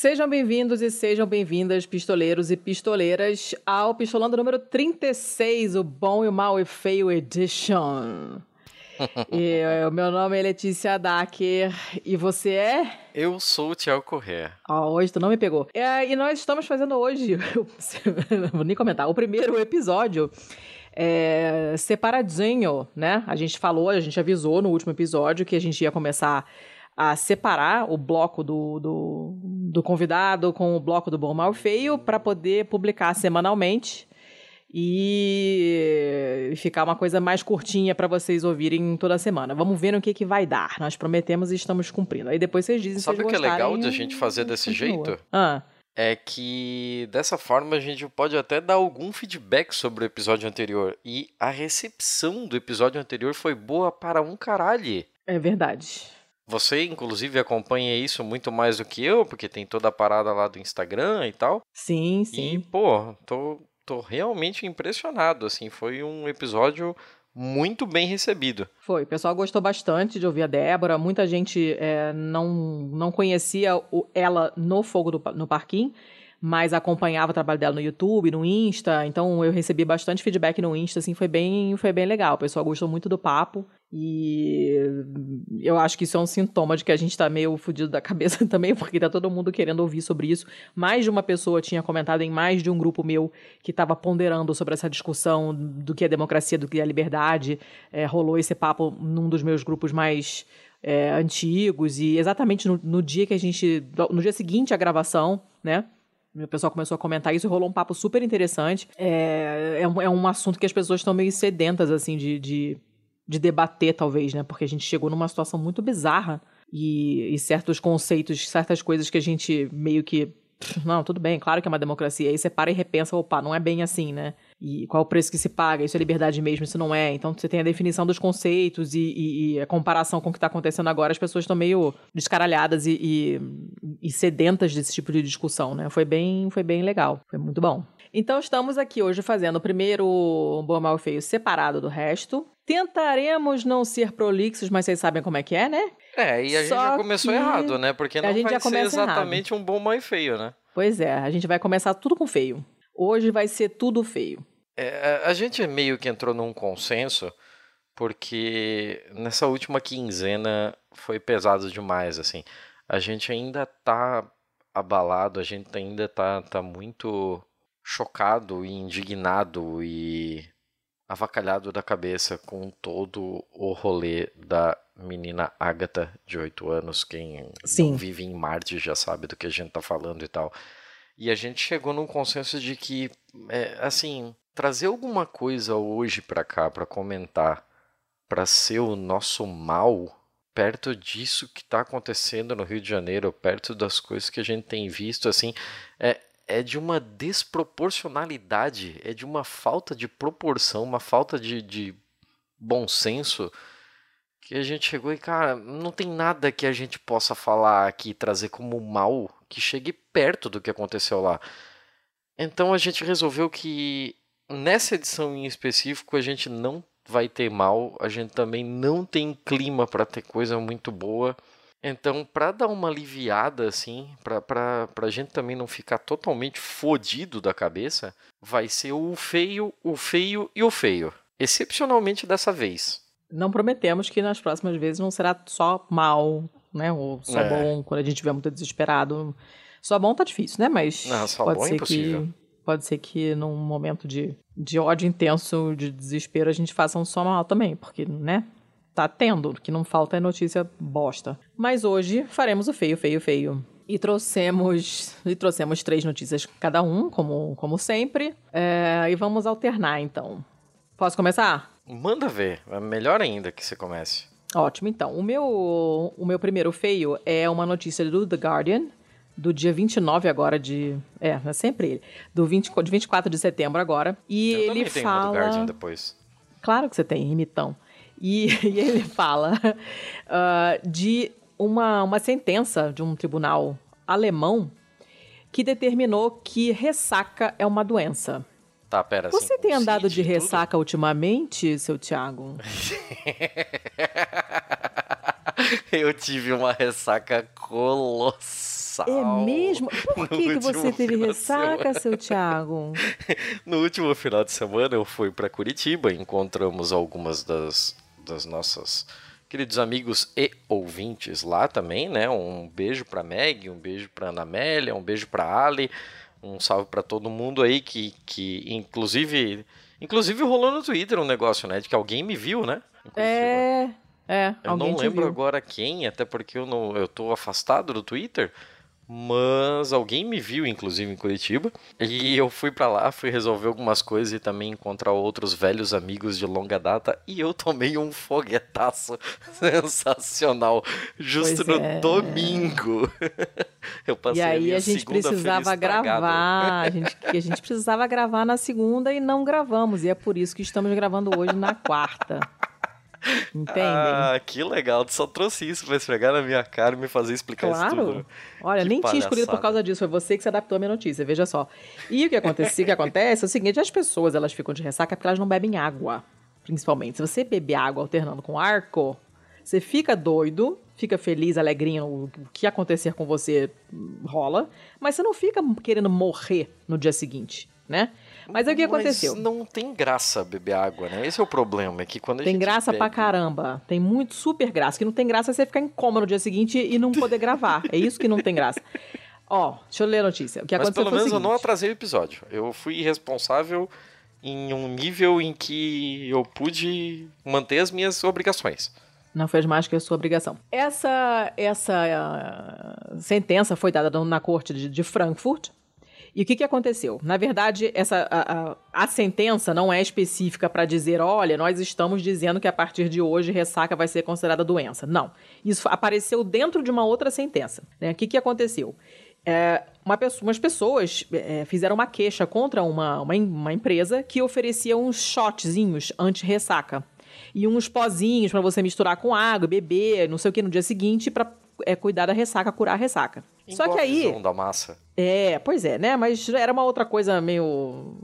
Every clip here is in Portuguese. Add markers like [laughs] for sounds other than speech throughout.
Sejam bem-vindos e sejam bem-vindas, pistoleiros e pistoleiras, ao Pistolando número 36, o Bom e o Mal e Feio Edition. [laughs] e, o meu nome é Letícia Dacker e você é? Eu sou o Tiago Corrêa. Ah, hoje tu não me pegou. É, e nós estamos fazendo hoje, [laughs] vou nem comentar, o primeiro episódio é, separadinho, né? A gente falou, a gente avisou no último episódio que a gente ia começar a separar o bloco do, do, do convidado com o bloco do bom, mal feio para poder publicar semanalmente e ficar uma coisa mais curtinha para vocês ouvirem toda semana. Vamos ver no que, que vai dar. Nós prometemos e estamos cumprindo. Aí depois vocês dizem Sabe o que é legal de a gente fazer desse continua. jeito? Ah, É que dessa forma a gente pode até dar algum feedback sobre o episódio anterior. E a recepção do episódio anterior foi boa para um caralho. é verdade. Você, inclusive, acompanha isso muito mais do que eu, porque tem toda a parada lá do Instagram e tal. Sim, E, sim. pô, tô, tô realmente impressionado, assim. Foi um episódio muito bem recebido. Foi. O pessoal gostou bastante de ouvir a Débora. Muita gente é, não, não conhecia o- ela no Fogo do, no Parquinho, mas acompanhava o trabalho dela no YouTube, no Insta. Então eu recebi bastante feedback no Insta, assim, foi bem, foi bem legal. O pessoal gostou muito do papo. E eu acho que isso é um sintoma de que a gente tá meio fudido da cabeça [laughs] também, porque tá todo mundo querendo ouvir sobre isso. Mais de uma pessoa tinha comentado em mais de um grupo meu que estava ponderando sobre essa discussão do que é democracia, do que é liberdade. É, rolou esse papo num dos meus grupos mais é, antigos e exatamente no, no dia que a gente, no dia seguinte à gravação, né? O pessoal começou a comentar isso e rolou um papo super interessante. É, é, um, é um assunto que as pessoas estão meio sedentas, assim, de, de, de debater, talvez, né? Porque a gente chegou numa situação muito bizarra e, e certos conceitos, certas coisas que a gente meio que. Não, tudo bem, claro que é uma democracia. Aí você para e repensa, opa, não é bem assim, né? E qual o preço que se paga? Isso é liberdade mesmo, isso não é. Então você tem a definição dos conceitos e, e- e a comparação com o que está acontecendo agora. As pessoas estão meio descaralhadas e, e- sedentas desse tipo de discussão, né? Foi bem, foi bem legal, foi muito bom. Então estamos aqui hoje fazendo o primeiro Bom, Mal e Feio separado do resto. Tentaremos não ser prolixos, mas vocês sabem como é que é, né? É, e a gente Só já começou errado, né? Porque a não gente vai já ser exatamente um bom, mal e feio, né? Pois é, a gente vai começar tudo com feio. Hoje vai ser tudo feio. É, a gente meio que entrou num consenso porque nessa última quinzena foi pesado demais, assim. A gente ainda tá abalado, a gente ainda tá, tá muito chocado e indignado e avacalhado da cabeça com todo o rolê da menina Agatha, de 8 anos. Quem vive em Marte já sabe do que a gente tá falando e tal. E a gente chegou num consenso de que, é, assim, trazer alguma coisa hoje pra cá pra comentar, pra ser o nosso mal, perto disso que tá acontecendo no Rio de Janeiro, perto das coisas que a gente tem visto, assim, é, é de uma desproporcionalidade, é de uma falta de proporção, uma falta de, de bom senso que a gente chegou e, cara, não tem nada que a gente possa falar aqui, trazer como mal que chegue perto do que aconteceu lá. Então a gente resolveu que nessa edição em específico a gente não vai ter mal, a gente também não tem clima para ter coisa muito boa. Então, para dar uma aliviada assim, pra, pra, pra gente também não ficar totalmente fodido da cabeça, vai ser o feio, o feio e o feio. Excepcionalmente dessa vez. Não prometemos que nas próximas vezes não será só mal, né? Ou só É. bom, quando a gente estiver muito desesperado. Só bom tá difícil, né? Mas Não, só pode bom é ser impossível. que pode ser que num momento de, de ódio intenso, de desespero, a gente faça um só mal também, porque, né? Tá tendo, o que não falta é notícia bosta. Mas hoje faremos o feio, feio, feio. E trouxemos, e trouxemos três notícias cada um, como, como sempre. É, e vamos alternar, então. Posso começar? Manda ver, é melhor ainda que você comece. Ótimo, então. O meu, o meu primeiro feio é uma notícia do The Guardian, do dia 29 agora de... É, é sempre ele. Do 20, de 24 de setembro agora. E Eu ele tenho uma fala... do Guardian depois. Claro que você tem, imitão. E, [laughs] e ele fala [laughs] ah, de uma, uma sentença de um tribunal alemão que determinou que ressaca é uma doença. Tá, pera. assim, Você tem andado de e tudo? ressaca ultimamente, seu Tiago? [laughs] Eu tive uma ressaca colossal sal. É mesmo? Por [laughs] que, que você teve ressaca, seu Thiago? [laughs] no último final de semana eu fui para Curitiba, encontramos algumas das, das nossas queridos amigos e ouvintes lá também, né? Um beijo para Meg, um beijo para Ana Amélia, um beijo para Ali, um salve para todo mundo aí que, que inclusive inclusive rolou no Twitter um negócio, né, de que alguém me viu, né? É, é, eu não lembro agora quem, até porque eu não eu tô afastado do Twitter, mas alguém me viu, inclusive, em Curitiba, e eu fui para lá, fui resolver algumas coisas e também encontrar outros velhos amigos de longa data, e eu tomei um foguetaço [laughs] sensacional, justo pois no é. domingo. [laughs] eu passei e aí a, a gente precisava gravar, a [laughs] gente, a gente precisava gravar na segunda e não gravamos, e é por isso que estamos gravando hoje na quarta. Entendem? Ah, que legal. Tu só trouxe isso pra esfregar na minha cara e me fazer explicar claro. isso tudo. Olha, que nem palhaçada. tinha escolhido por causa disso. Foi você que se adaptou à minha notícia, veja só. E o que acontece, o que acontece é o seguinte, as pessoas elas ficam de ressaca porque elas não bebem água, principalmente. Se você beber água alternando com arco, você fica doido, fica feliz, alegrinho, o que acontecer com você rola, mas você não fica querendo morrer no dia seguinte, né? Mas é o que aconteceu? Mas não tem graça beber água, né? Esse é o problema, é que quando tem graça bebe... pra caramba. Tem muito super graça. Que não tem graça é você ficar em coma no dia seguinte e não poder gravar. É isso que não tem graça. [laughs] Ó, deixa eu ler a notícia. O que Mas aconteceu pelo menos eu não atrasei o episódio. Eu fui responsável em um nível em que eu pude manter as minhas obrigações. Não fez mais que a sua obrigação. Essa, essa uh, sentença foi dada na corte de, de Frankfurt, e o que, que aconteceu? Na verdade, essa, a, a, a sentença não é específica para dizer, olha, nós estamos dizendo que a partir de hoje ressaca vai ser considerada doença. Não. Isso apareceu dentro de uma outra sentença. Né? O que, que aconteceu? É, uma pessoa, umas pessoas é, fizeram uma queixa contra uma, uma, uma empresa que oferecia uns shotzinhos anti-ressaca e uns pozinhos para você misturar com água, beber, não sei o que, no dia seguinte, para é, cuidar da ressaca, curar a ressaca. Só que aí. da massa. É, pois é, né? Mas era uma outra coisa meio.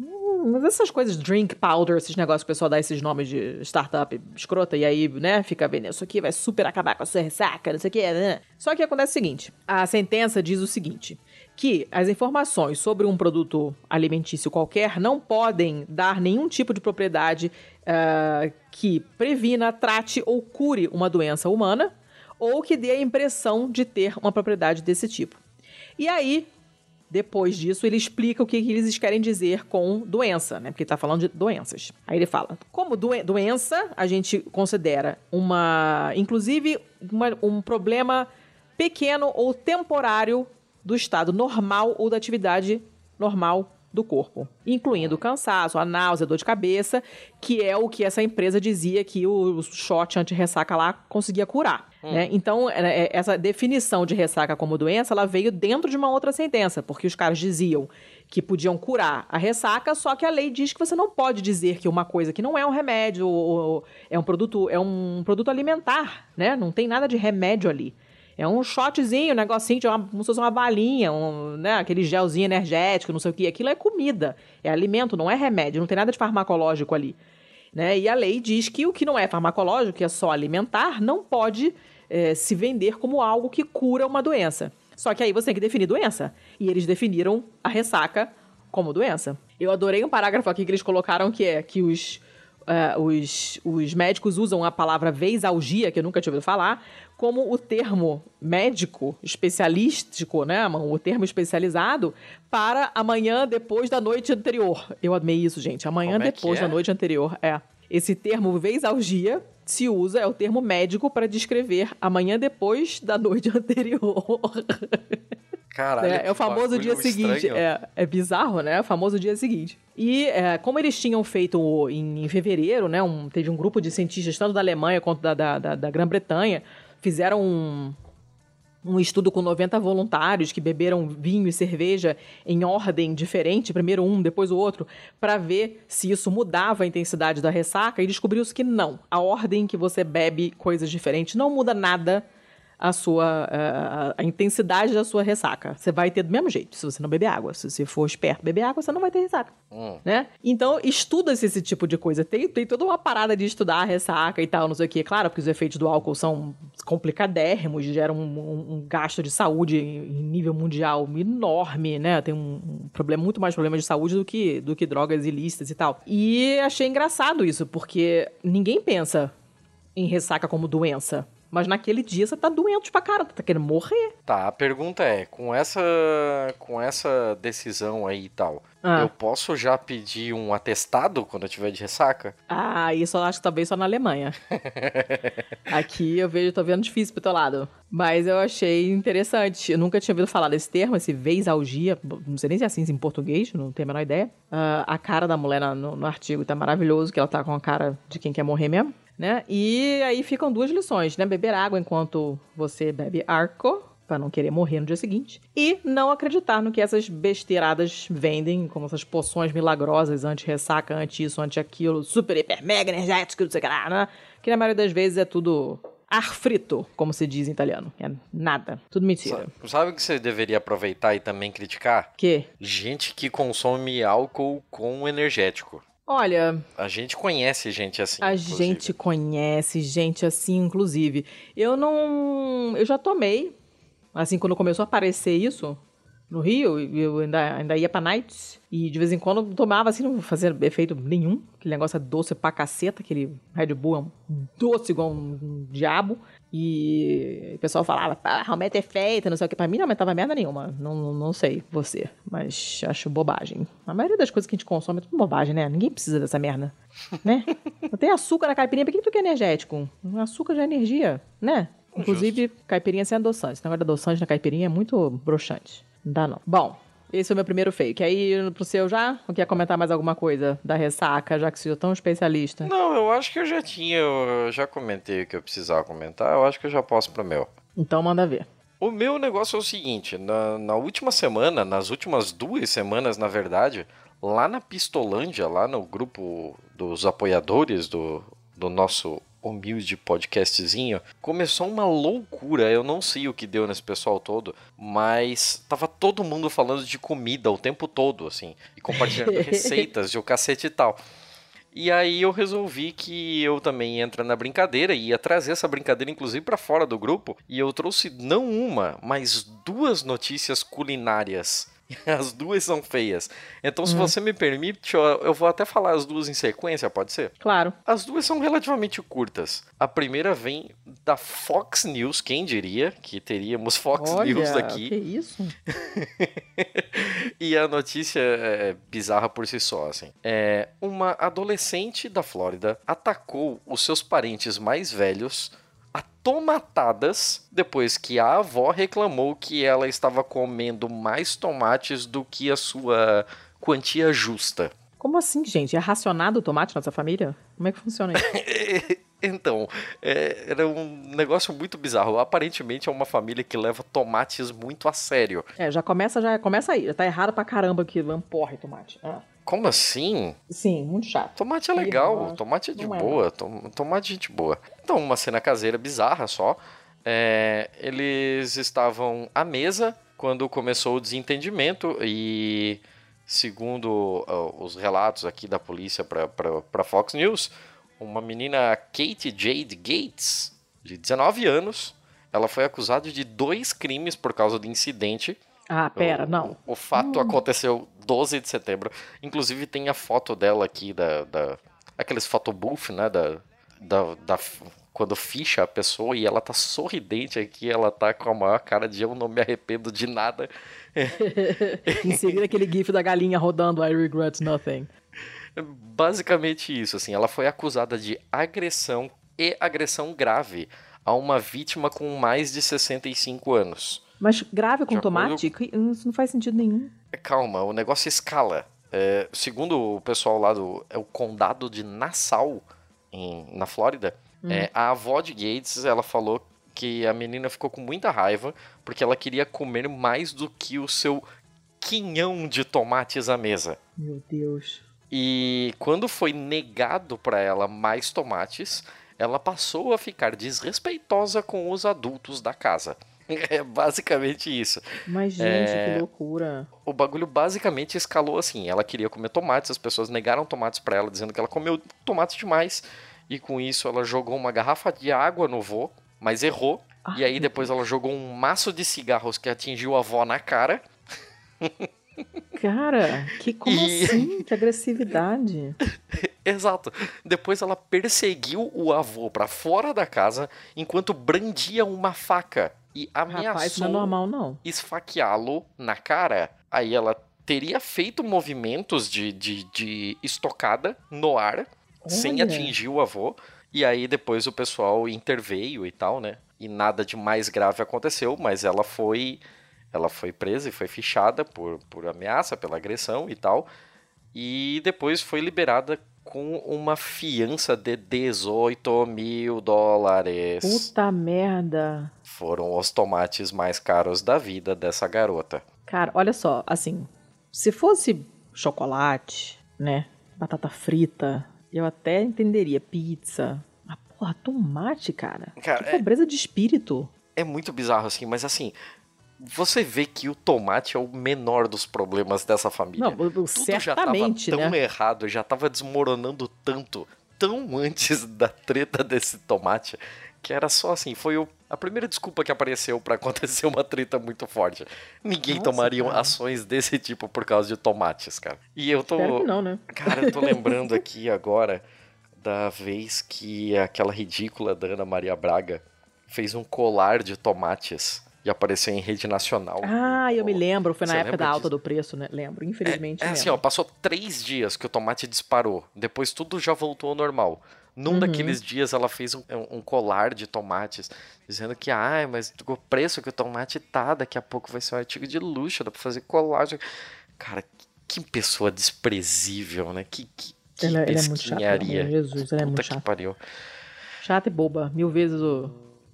Hum, mas essas coisas, drink powder, esses negócios que o pessoal dá esses nomes de startup escrota, e aí, né, fica vendo, isso aqui vai super acabar com a sua ressaca, não sei o que, né? Só que acontece o seguinte: a sentença diz o seguinte: que as informações sobre um produto alimentício qualquer não podem dar nenhum tipo de propriedade uh, que previna, trate ou cure uma doença humana ou que dê a impressão de ter uma propriedade desse tipo. E aí, depois disso, ele explica o que, eles querem dizer com doença, né? Porque está falando de doenças. Aí ele fala: como doen doença, a gente considera uma, inclusive, uma, um problema pequeno ou temporário do estado normal ou da atividade normal do corpo, incluindo cansaço, a náusea, dor de cabeça, que é o que essa empresa dizia que o shot anti-ressaca lá conseguia curar. Hum. Né? Então, é, essa definição de ressaca como doença, ela veio dentro de uma outra sentença, porque os caras diziam que podiam curar a ressaca, só que a lei diz que você não pode dizer que uma coisa que não é um remédio, ou, é um produto, é um produto alimentar, né? Não tem nada de remédio ali. É um shotzinho, um negocinho, uma, como se fosse uma balinha, um, né, aquele gelzinho energético, não sei o que. Aquilo é comida, é alimento, não é remédio, não tem nada de farmacológico ali. Né? E a lei diz que o que não é farmacológico, que é só alimentar, não pode é, se vender como algo que cura uma doença. Só que aí você tem que definir doença. E eles definiram a ressaca como doença. Eu adorei um parágrafo aqui que eles colocaram que é que os Uh, os, os médicos usam a palavra veisalgia, que eu nunca tinha ouvido falar, como o termo médico especialístico, né, o termo especializado, para amanhã depois da noite anterior. Eu amei isso, gente. Amanhã como é depois é? da noite anterior. É. Esse termo veisalgia se usa, é o termo médico para descrever amanhã depois da noite [laughs] anterior. Caralho, é, é o famoso dia seguinte. É, é bizarro, né? É o famoso dia seguinte. E é, como eles tinham feito em, em fevereiro, né? Um, teve um grupo de cientistas, tanto da Alemanha quanto da, da, da, da Grã-Bretanha, fizeram um, um estudo com 90 voluntários que beberam vinho e cerveja em ordem diferente, primeiro um, depois o outro, para ver se isso mudava a intensidade da ressaca e descobriu-se que não. A ordem que você bebe coisas diferentes não muda nada a sua a, a, intensidade da sua ressaca. Você vai ter do mesmo jeito, se você não beber água. Se você for esperto beber água, você não vai ter ressaca. Hum. Né? Então, estuda-se esse tipo de coisa. Tem, tem toda uma parada de estudar a ressaca e tal, não sei o que. Claro, porque os efeitos do álcool são complicadérrimos, geram um, um, um gasto de saúde em nível mundial enorme, né? Tem um, um, problema, muito mais problema de saúde do que, do que drogas ilícitas e tal. E achei engraçado isso, porque ninguém pensa em ressaca como doença. Mas naquele dia você tá doente pra cara, tá querendo morrer. Tá, a pergunta é, com essa com essa decisão aí e tal, ah. eu posso já pedir um atestado quando eu tiver de ressaca? Ah, isso eu acho que talvez só na Alemanha. [laughs] Aqui eu vejo, tô vendo difícil pro teu lado. Mas eu achei interessante. Eu nunca tinha ouvido falar desse termo, esse veisalgia. Não sei nem se é assim em português, não tenho a menor ideia. Uh, a cara da mulher no, no artigo tá maravilhoso, que ela tá com a cara de quem quer morrer mesmo né? E aí ficam duas lições, né? Beber água enquanto você bebe arco, para não querer morrer no dia seguinte, e não acreditar no que essas besteiradas vendem, como essas poções milagrosas, anti-ressaca, anti-isso, anti-aquilo, super, hiper, mega energético, não sei o que lá, né? Que na maioria das vezes é tudo ar frito, como se diz em italiano. É nada. Tudo mentira. Sabe o que você deveria aproveitar e também criticar? Que? Gente que consome álcool com energético. Olha. A gente conhece gente assim. A inclusive. gente conhece gente assim, inclusive. Eu não. Eu já tomei. Assim, quando começou a aparecer isso no Rio, eu ainda, ainda ia pra nights. E de vez em quando tomava assim, não fazia efeito nenhum. Aquele negócio é doce pra caceta, aquele Red Bull é um doce igual um, diabo. E o pessoal falava, ah, aumenta efeito, não sei o que. Pra mim não aumentava merda nenhuma. Não, não, não, sei você, mas acho bobagem. A maioria das coisas que a gente consome é tudo bobagem, né? Ninguém precisa dessa merda, né? Não [laughs] tem açúcar na caipirinha, por que tu quer energético? Açúcar já é energia, né? Inclusive, Justo. caipirinha sem adoçante. Esse negócio de adoçante na caipirinha é muito broxante. Não dá não. Bom, esse é o meu primeiro fake. Ir pro seu já? Ou quer comentar mais alguma coisa da ressaca, já que você é tão especialista? Não, eu acho que eu já tinha, eu já comentei o que eu precisava comentar, eu acho que eu já posso pro meu. Então manda ver. O meu negócio é o seguinte, na, na última semana, nas últimas duas semanas, na verdade, lá na Pistolândia, lá no grupo dos apoiadores do, do nosso humilde podcastzinho, começou uma loucura. Eu não sei o que deu nesse pessoal todo, mas tava todo mundo falando de comida o tempo todo, assim, e compartilhando [laughs] receitas de o cacete e tal. E aí eu resolvi que eu também entra na brincadeira e ia trazer essa brincadeira inclusive para fora do grupo, e eu trouxe não uma, mas duas notícias culinárias [laughs] As duas são feias. Então, se hum. você me permite, eu vou até falar as duas em sequência, pode ser? Claro. As duas são relativamente curtas. A primeira vem da Fox News, quem diria que teríamos Fox Olha, News aqui. Que isso? [laughs] e a notícia é bizarra por si só, assim. É, uma adolescente da Flórida atacou os seus parentes mais velhos tomatadas depois que a avó reclamou que ela estava comendo mais tomates do que a sua quantia justa. Como assim, gente? É racionado o tomate na sua família? Como é que funciona isso? [laughs] então, é, era um negócio muito bizarro. Aparentemente é uma família que leva tomates muito a sério. É, já começa, já começa aí. Já tá errado pra caramba que lamporre tomate. Ah. Como assim? Sim, muito chato. Tomate é legal, tomate é de não é. boa, é. tomate é gente boa. Então, uma cena caseira bizarra só. É, eles estavam à mesa quando começou o desentendimento e, segundo os relatos aqui da polícia para Fox News, uma menina Kate Jade Gates, de 19 anos, ela foi acusada de dois crimes por causa do incidente ah, pera, o, não. O, fato hum. aconteceu 12 de setembro. Inclusive tem a foto dela aqui, da, da aqueles photobooth, né, da, da, da, quando ficha a pessoa e ela tá sorridente aqui, ela tá com a maior cara de eu não me arrependo de nada. [laughs] em seguida aquele gif da galinha rodando I regret nothing. Basicamente isso, assim, ela foi acusada de agressão e agressão grave a uma vítima com mais de 65 anos. Mas grave com tomate? Acordo... Isso não faz sentido nenhum. Calma, o negócio escala. É, segundo o pessoal lá do é o condado de Nassau, em, na Flórida, hum. é, a avó de Gates, ela falou que a menina ficou com muita raiva porque ela queria comer mais do que o seu quinhão de tomates à mesa. Meu Deus. E quando foi negado para ela mais tomates, ela passou a ficar desrespeitosa com os adultos da casa. [laughs] É basicamente isso. Mas, gente, é... que loucura. O bagulho basicamente escalou assim. Ela queria comer tomates, as pessoas negaram tomates para ela, dizendo que ela comeu tomates demais. E com isso ela jogou uma garrafa de água no vô, mas errou. Ah, e aí depois ela jogou um maço de cigarros que atingiu a avó na cara. Cara, que como e... assim? Que agressividade. [laughs] Exato. Depois ela perseguiu o avô para fora da casa enquanto brandia uma faca e ameaçou não é normal, não. esfaqueá-lo na cara. Aí ela teria feito movimentos de, de, de estocada no ar Olha. sem atingir o avô. E aí depois o pessoal interveio e tal, né? E nada de mais grave aconteceu, mas ela foi ela foi presa e foi fichada por, por ameaça, pela agressão e tal. E depois foi liberada com uma fiança de 18 mil dólares. Puta merda! Foram os tomates mais caros da vida dessa garota. Cara, olha só, assim, se fosse chocolate, né? Batata frita, eu até entenderia. Pizza. Mas, porra, tomate, cara. cara que pobreza é... de espírito. É muito bizarro, assim, mas assim, você vê que o tomate é o menor dos problemas dessa família. Não, Tudo certamente, já tava tão né? errado, já tava desmoronando tanto, tão antes da treta desse tomate, que era só assim, foi o, a primeira desculpa que apareceu para acontecer uma treta muito forte. Ninguém Nossa, tomaria cara. ações desse tipo por causa de tomates, cara. E eu tô não, né? Cara, eu tô [laughs] lembrando aqui agora da vez que aquela ridícula da Ana Maria Braga fez um colar de tomates e apareceu em rede nacional. Ah, eu me lembro, foi na época da alta disso? do preço, né? Lembro, infelizmente. É, é assim, ó, passou três dias que o tomate disparou. Depois tudo já voltou ao normal. Num uhum. daqueles dias ela fez um, um, colar de tomates, dizendo que, ah, mas o preço que o tomate tá, daqui a pouco vai ser um artigo de luxo, dá pra fazer colagem. Cara, que, que pessoa desprezível, né? Que, que, que ela, ela é muito chata, Jesus, ela é Puta muito chata. pariu. Chata e boba, mil vezes o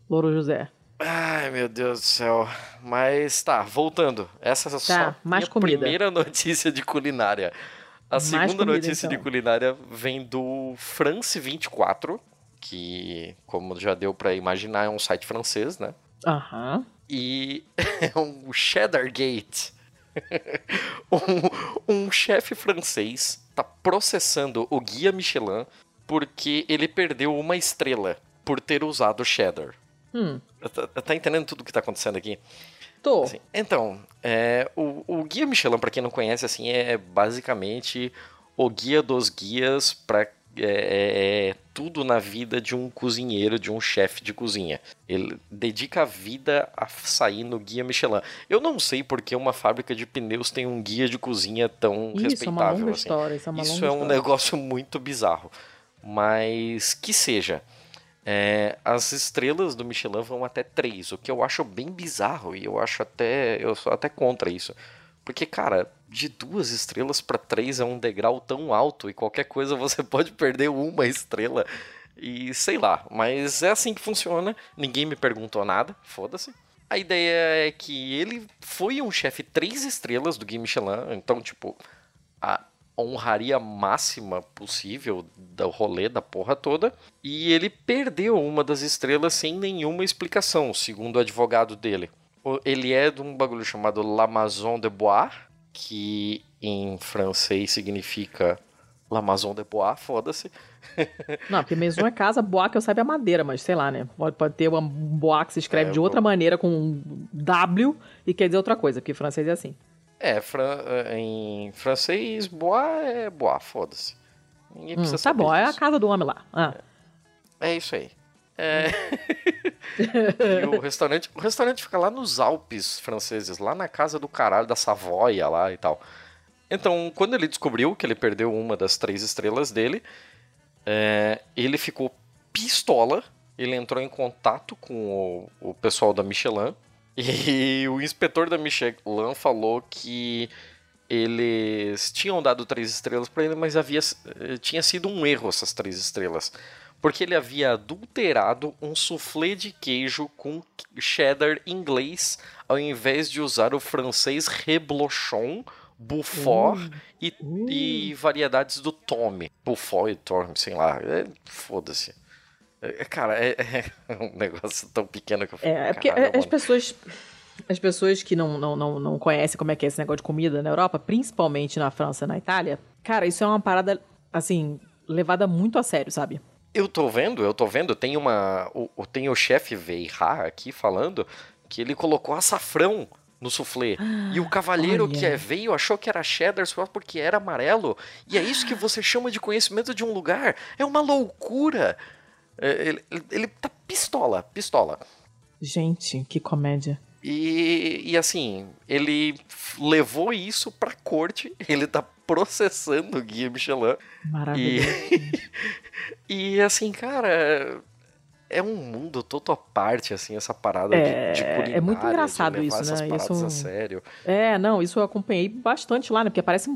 Louro José. Ai, meu Deus do céu. Mas tá, voltando. Essa é tá, só mais minha comida. primeira [laughs] notícia de culinária. A mais segunda comida, notícia então. de culinária vem do France 24, que, como já deu para imaginar, é um site francês, né? Aham. E [laughs] é um Cheddar Gate. [laughs] um, um chefe francês tá processando o guia Michelin porque ele perdeu uma estrela por ter usado cheddar. Hum. Tá, entendendo tudo o que tá acontecendo aqui? Tô. Assim, então, é, o, o Guia Michelin, para quem não conhece, assim, é basicamente o guia dos guias para é, é, é, tudo na vida de um cozinheiro, de um chefe de cozinha. Ele dedica a vida a sair no guia Michelin. Eu não sei porque uma fábrica de pneus tem um guia de cozinha tão isso respeitável. É uma longa assim. história, isso é, uma isso longa é um história. negócio muito bizarro. Mas que seja. É, as estrelas do Michelin vão até três, o que eu acho bem bizarro e eu acho até eu sou até contra isso, porque cara, de duas estrelas para três é um degrau tão alto e qualquer coisa [laughs] você pode perder uma estrela e sei lá, mas é assim que funciona. Ninguém me perguntou nada, foda-se. A ideia é que ele foi um chefe três estrelas do Game Michelin, então tipo a honraria máxima possível do rolê da porra toda. E ele perdeu uma das estrelas sem nenhuma explicação, segundo o advogado dele. Ele é de um bagulho chamado La Maison de Bois, que em francês significa La Maison de Bois, foda-se. [laughs] Não, porque maison é casa, bois que eu saiba é madeira, mas sei lá, né? Pode, pode ter um bois que se escreve é, de outra maneira com um W e quer dizer outra coisa, porque francês é assim. É, fran eh, em francês, bois é bois, foda-se. Ninguém hum, precisa hum, Tá bom, disso. é a casa do homem lá. Ah. É, é isso aí. É... [laughs] e o restaurante, o restaurante fica lá nos Alpes franceses, lá na casa do caralho da Savoia lá e tal. Então, quando ele descobriu que ele perdeu uma das três estrelas dele, é, ele ficou pistola. Ele entrou em contato com o, o pessoal da Michelin [laughs] e o inspetor da Michelin falou que eles tinham dado três estrelas para ele, mas havia, eh, tinha sido um erro essas três estrelas. Porque ele havia adulterado um soufflé de queijo com cheddar inglês, ao invés de usar o francês reblochon, Buffort uh, e, uh. e, variedades do Tome. Buffort e Tome, sei lá. É, Foda-se. É, cara, é, é, um negócio tão pequeno que eu fico, É, é porque as pessoas as pessoas que não, não, não, não conhecem como é que é esse negócio de comida na Europa, principalmente na França e na Itália, cara, isso é uma parada, assim, levada muito a sério, sabe? Eu tô vendo, eu tô vendo, tem uma. O, tem o chefe Veira aqui falando que ele colocou açafrão no soufflé. Ah, e o [gasps] cavalheiro olha. que é, veio achou que era cheddar só porque era amarelo. E é isso que você chama de conhecimento de um lugar. É uma loucura. É, ele, ele, ele tá pistola, pistola. Gente, que comédia. E, e assim, ele levou isso pra corte, [laughs] ele tá processando o Guia Michelin. Maravilhoso. E, [laughs] e assim, cara, é um mundo todo à parte, assim, essa parada é, de, de culinária. É muito engraçado isso, né? Isso, a sério. É, não, isso eu acompanhei bastante lá, né? Porque aparece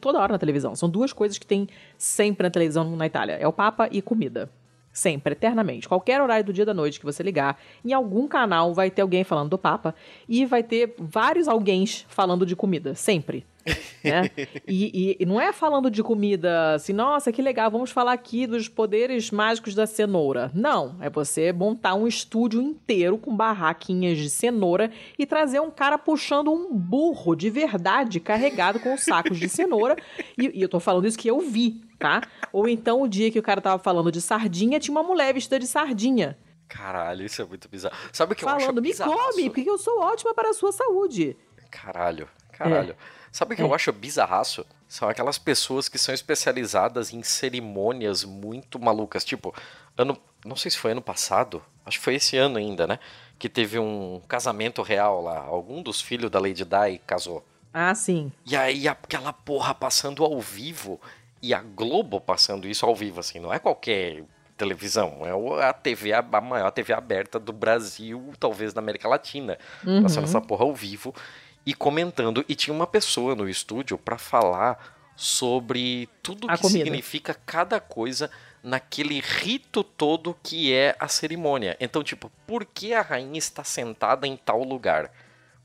toda hora na televisão. São duas coisas que tem sempre na televisão na Itália. É o Papa e comida. Sempre, eternamente. Qualquer horário do dia da noite que você ligar, em algum canal vai ter alguém falando do Papa e vai ter vários alguém falando de comida. Sempre. [laughs] né? E, e, não é falando de comida assim, nossa, que legal, vamos falar aqui dos poderes mágicos da cenoura. Não, é você montar um estúdio inteiro com barraquinhas de cenoura e trazer um cara puxando um burro de verdade carregado com sacos de cenoura. [laughs] E, e eu tô falando isso que eu vi, tá? Ou então o dia que o cara tava falando de sardinha, tinha uma mulher vestida de sardinha. Caralho, isso é muito bizarro. Sabe o que Falando, eu acho Falando, me come, porque eu sou ótima para a sua saúde. Caralho, caralho. É. Sabe o que é. eu acho bizarraço? São aquelas pessoas que são especializadas em cerimônias muito malucas. Tipo, ano. Não sei se foi ano passado, acho que foi esse ano ainda, né? Que teve um casamento real lá. Algum dos filhos da Lady Di casou. Ah, sim. E aí aquela porra passando ao vivo e a Globo passando isso ao vivo, assim, não é qualquer televisão, é a TV, a maior TV aberta do Brasil, talvez da América Latina, uhum. passando essa porra ao vivo e comentando. E tinha uma pessoa no estúdio para falar sobre tudo o que comida. significa cada coisa naquele rito todo que é a cerimônia. Então, tipo, por que a rainha está sentada em tal lugar?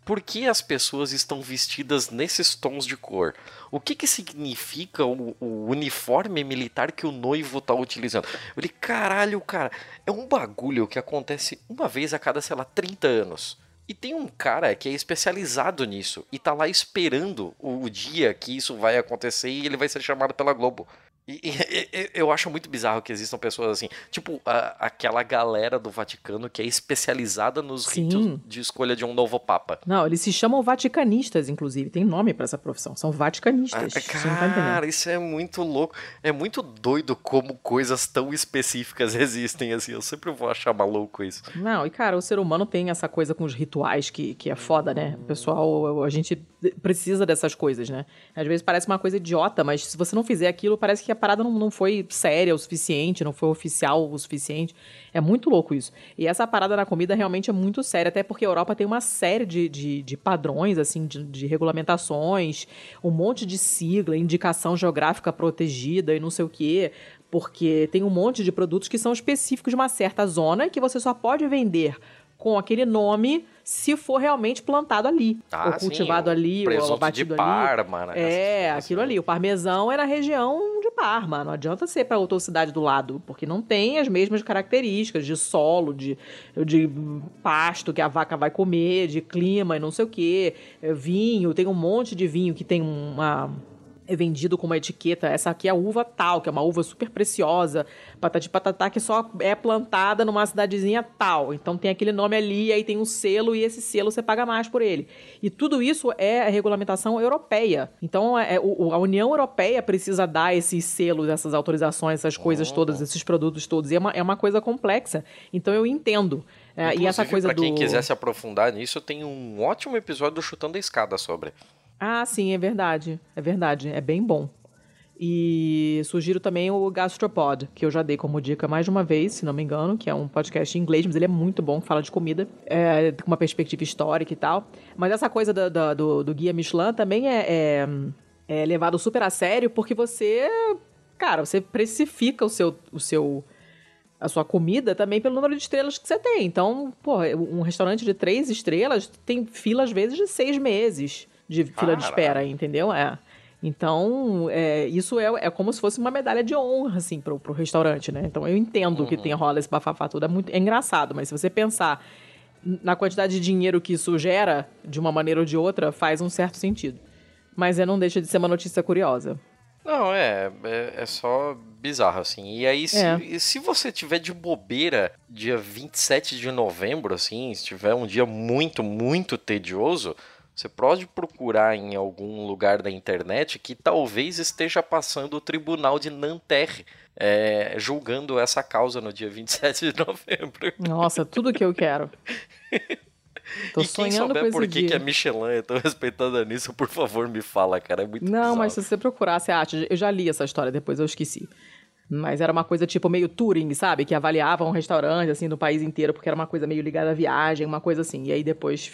Por que as pessoas estão vestidas nesses tons de cor? O que, que significa o, o uniforme militar que o noivo está utilizando? Eu falei, caralho, cara, é um bagulho que acontece uma vez a cada, sei lá, 30 anos. E tem um cara que é especializado nisso e tá lá esperando o dia que isso vai acontecer e ele vai ser chamado pela Globo. E, e, eu acho muito bizarro que existam pessoas assim, tipo a, aquela galera do Vaticano que é especializada nos Sim. ritos de escolha de um novo papa. Não, eles se chamam vaticanistas, inclusive, tem nome para essa profissão, são vaticanistas. Ah, cara, tá isso é muito louco, é muito doido como coisas tão específicas [laughs] existem assim. Eu sempre vou achar maluco isso. Não, e cara, o ser humano tem essa coisa com os rituais que, que é foda, né? O pessoal, a gente precisa dessas coisas, né? Às vezes parece uma coisa idiota, mas se você não fizer aquilo, parece que a parada não, não foi séria o suficiente, não foi oficial o suficiente. É muito louco isso. E essa parada na comida realmente é muito séria, até porque a Europa tem uma série de, de, de padrões, assim, de, de regulamentações, um monte de sigla, indicação geográfica protegida e não sei o quê porque tem um monte de produtos que são específicos de uma certa zona que você só pode vender com aquele nome se for realmente plantado ali, ah, ou cultivado sim, ali, ou batido de Parma, ali. Né? É, aquilo ali. O parmesão é na região de Parma, não adianta ser para outra cidade do lado, porque não tem as mesmas características de solo, de, de pasto que a vaca vai comer, de clima e não sei o que, é, vinho, tem um monte de vinho que tem uma é vendido com uma etiqueta, essa aqui é a uva tal, que é uma uva super preciosa, patati patatá, que só é plantada numa cidadezinha tal. Então tem aquele nome ali, aí tem um selo e esse selo você paga mais por ele. E tudo isso é a regulamentação europeia. Então é, a União Europeia precisa dar esses selos, essas autorizações, essas coisas oh. todas, esses produtos todos. E é uma, é uma coisa complexa. Então eu entendo. É, e essa coisa pra do... quem quiser se aprofundar nisso, tem um ótimo episódio do Chutando a Escada sobre. Ah, sim, é verdade. É verdade. É bem bom. E sugiro também o Gastropod, que eu já dei como dica mais de uma vez, se não me engano, que é um podcast em inglês, mas ele é muito bom, fala de comida, é, com uma perspectiva histórica e tal. Mas essa coisa do, do, do, do Guia Michelin também é, é, é, levado super a sério, porque você, cara, você precifica o seu, o seu, a sua comida também pelo número de estrelas que você tem. Então, pô, um restaurante de três estrelas tem fila às vezes de seis meses de fila de espera, entendeu? É. Então, é, isso é, é como se fosse uma medalha de honra, assim, pro, pro restaurante, né? Então, eu entendo uhum. que tem rola esse bafafá tudo. É, muito, é engraçado, mas se você pensar na quantidade de dinheiro que isso gera, de uma maneira ou de outra, faz um certo sentido. Mas é, não deixa de ser uma notícia curiosa. Não, é, é, é só bizarro, assim. E aí, se, é. se você tiver de bobeira dia 27 de novembro, assim, se tiver um dia muito, muito tedioso, você pode procurar em algum lugar da internet que talvez esteja passando o tribunal de Nanterre é, julgando essa causa no dia 27 de [laughs] novembro. Nossa, tudo que eu quero. [laughs] Tô e quem souber por que, que a Michelin é tão respeitada nisso, por favor, me fala, cara. É muito Não, bizarro. mas se você procurar, você acha. Eu já li essa história, depois eu esqueci. Mas era uma coisa tipo meio touring, sabe? Que avaliavam um restaurante, assim, do país inteiro, porque era uma coisa meio ligada à viagem, uma coisa assim. E aí depois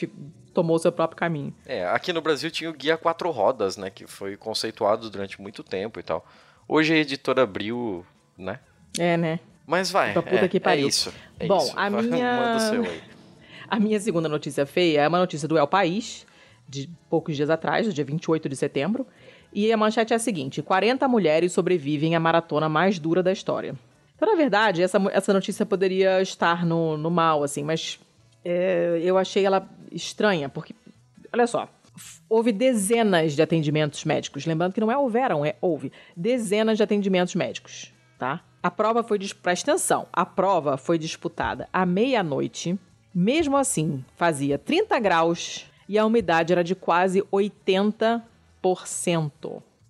tomou o seu próprio caminho. É, aqui no Brasil tinha o Guia Quatro Rodas, né? Que foi conceituado durante muito tempo e tal. Hoje a editora abriu, né? É, né? Mas vai. Pra puta é, que pariu. É isso. É Bom, isso. a [laughs] minha. a minha segunda notícia feia é uma notícia do El País, de poucos dias atrás, do dia 28 de setembro. E a manchete é a seguinte: 40 mulheres sobrevivem à maratona mais dura da história. Então, na verdade, essa, essa notícia poderia estar no, no mal, assim, mas é, eu achei ela estranha, porque, olha só, houve dezenas de atendimentos médicos. Lembrando que não é houveram, é houve. Dezenas de atendimentos médicos, tá? A prova foi. Presta atenção, a prova foi disputada à meia-noite. Mesmo assim, fazia 30 graus e a umidade era de quase 80%.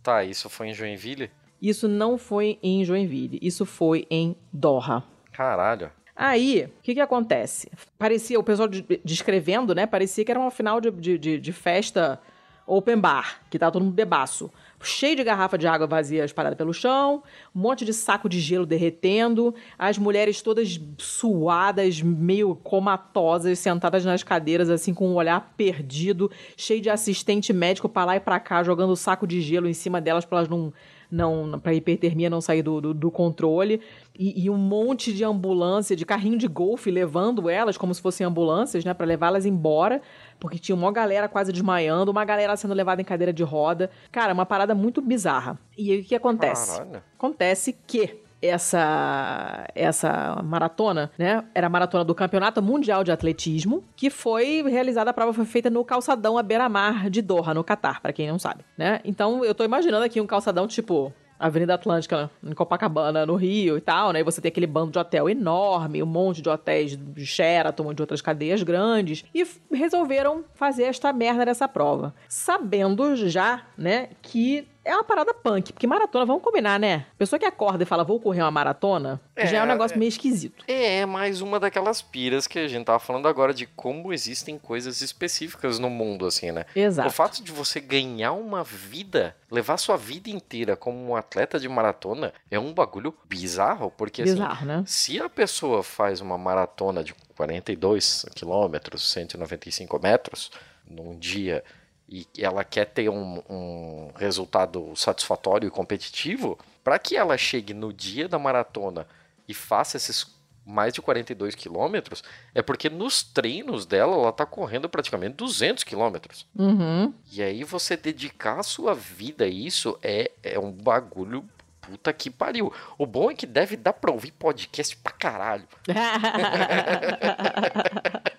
Tá, isso foi em Joinville? Isso não foi em Joinville, isso foi em Doha. Caralho. Aí, o que que acontece? Parecia, o pessoal descrevendo, né? Parecia que era uma final de, de, de festa open bar, que tava todo mundo bebaço. Cheio de garrafa de água vazia espalhada pelo chão, um monte de saco de gelo derretendo, as mulheres todas suadas, meio comatosas, sentadas nas cadeiras, assim, com um olhar perdido, cheio de assistente médico para lá e pra cá, jogando saco de gelo em cima delas para elas não não para hipertermia não sair do, do, do controle e, e, um monte de ambulância, de carrinho de golfe levando elas como se fossem ambulâncias, né, para levá-las embora, porque tinha uma galera quase desmaiando, uma galera sendo levada em cadeira de roda. Cara, uma parada muito bizarra. E aí o que acontece? Caralho. Acontece que essa essa maratona, né? Era a maratona do Campeonato Mundial de Atletismo, que foi realizada a prova foi feita no calçadão à beira-mar de Doha, no Catar, para quem não sabe, né? Então eu tô imaginando aqui um calçadão tipo Avenida Atlântica, em Copacabana, no Rio e tal, né? E você tem aquele bando de hotel enorme, um monte de hotéis de Sheraton, de outras cadeias grandes, e resolveram fazer esta merda dessa prova. Sabendo já, né, que é uma parada punk, porque maratona, vamos combinar, né? Pessoa que acorda e fala, vou correr uma maratona, é, já é um negócio meio esquisito. É, é, mais uma daquelas piras que a gente tava falando agora de como existem coisas específicas no mundo, assim, né? Exato. O fato de você ganhar uma vida, levar sua vida inteira como um atleta de maratona, é um bagulho bizarro, porque assim, bizarro, assim, né? se a pessoa faz uma maratona de 42 quilômetros, 195 metros, num dia e ela quer ter um, um resultado satisfatório e competitivo, para que ela chegue no dia da maratona e faça esses mais de 42 quilômetros, é porque nos treinos dela ela tá correndo praticamente 200 quilômetros. Uhum. E aí você dedicar a sua vida a isso é, é um bagulho puta que pariu. O bom é que deve dar pra ouvir podcast pra caralho. [laughs]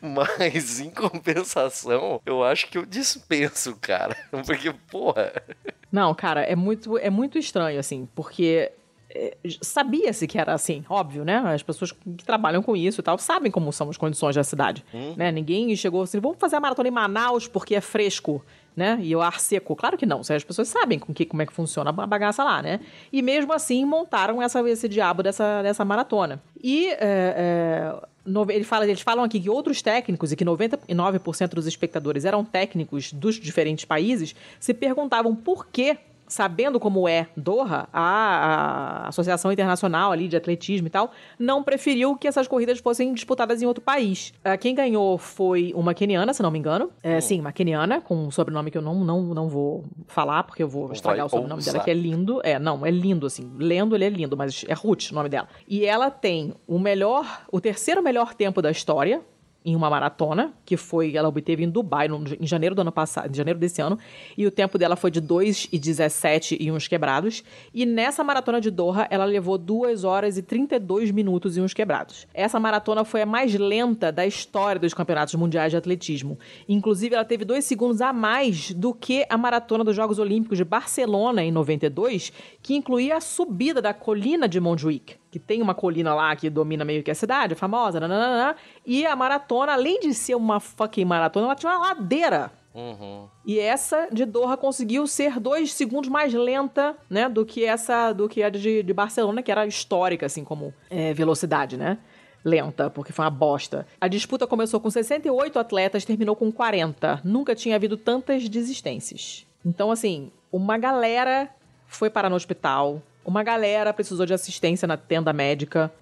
Mas, em compensação, eu acho que eu dispenso, cara. Porque, porra. Não, cara, é muito, é muito estranho, assim, porque é, sabia-se que era assim, óbvio, né? As pessoas que trabalham com isso e tal sabem como são as condições da cidade, hum. né? Ninguém chegou assim, vamos fazer a maratona em Manaus porque é fresco, né? E o ar seco. Claro que não, as pessoas sabem com que, como é que funciona a bagaça lá, né? E mesmo assim montaram essa, esse diabo dessa, dessa maratona. E é, é, ele fala, eles falam aqui que outros técnicos, e que 99% dos espectadores eram técnicos dos diferentes países, se perguntavam por que sabendo como é Doha, a, a, Associação Internacional ali de Atletismo e tal, não preferiu que essas corridas fossem disputadas em outro país. Uh, quem ganhou foi uma keniana, se não me engano. É, hum. Sim, uma keniana, com um sobrenome que eu não, não, não vou falar, porque eu vou estragar o sobrenome dela, que é lindo. É, não, é lindo, assim. Lendo, ele é lindo, mas é Ruth o nome dela. E ela tem o melhor, o terceiro melhor tempo da história, em uma maratona, que foi ela obteve em Dubai no, em janeiro do ano passado, em janeiro desse ano, e o tempo dela foi de 2 e 17 e uns quebrados. E nessa maratona de Doha, ela levou 2 horas e 32 minutos e uns quebrados. Essa maratona foi a mais lenta da história dos campeonatos mundiais de atletismo. Inclusive, ela teve dois segundos a mais do que a maratona dos Jogos Olímpicos de Barcelona em 92, que incluía a subida da colina de Montjuic que tem uma colina lá que domina meio que a cidade, famosa, nananana, e a maratona, além de ser uma fucking maratona, ela tinha uma ladeira. Uhum. E essa de Doha conseguiu ser dois segundos mais lenta, né, do que essa, do que a de, de Barcelona, que era histórica, assim, como é, velocidade, né? Lenta, porque foi uma bosta. A disputa começou com 68 atletas, terminou com 40. Nunca tinha havido tantas desistências. Então, assim, uma galera foi parar no hospital, uma galera precisou de assistência na tenda médica.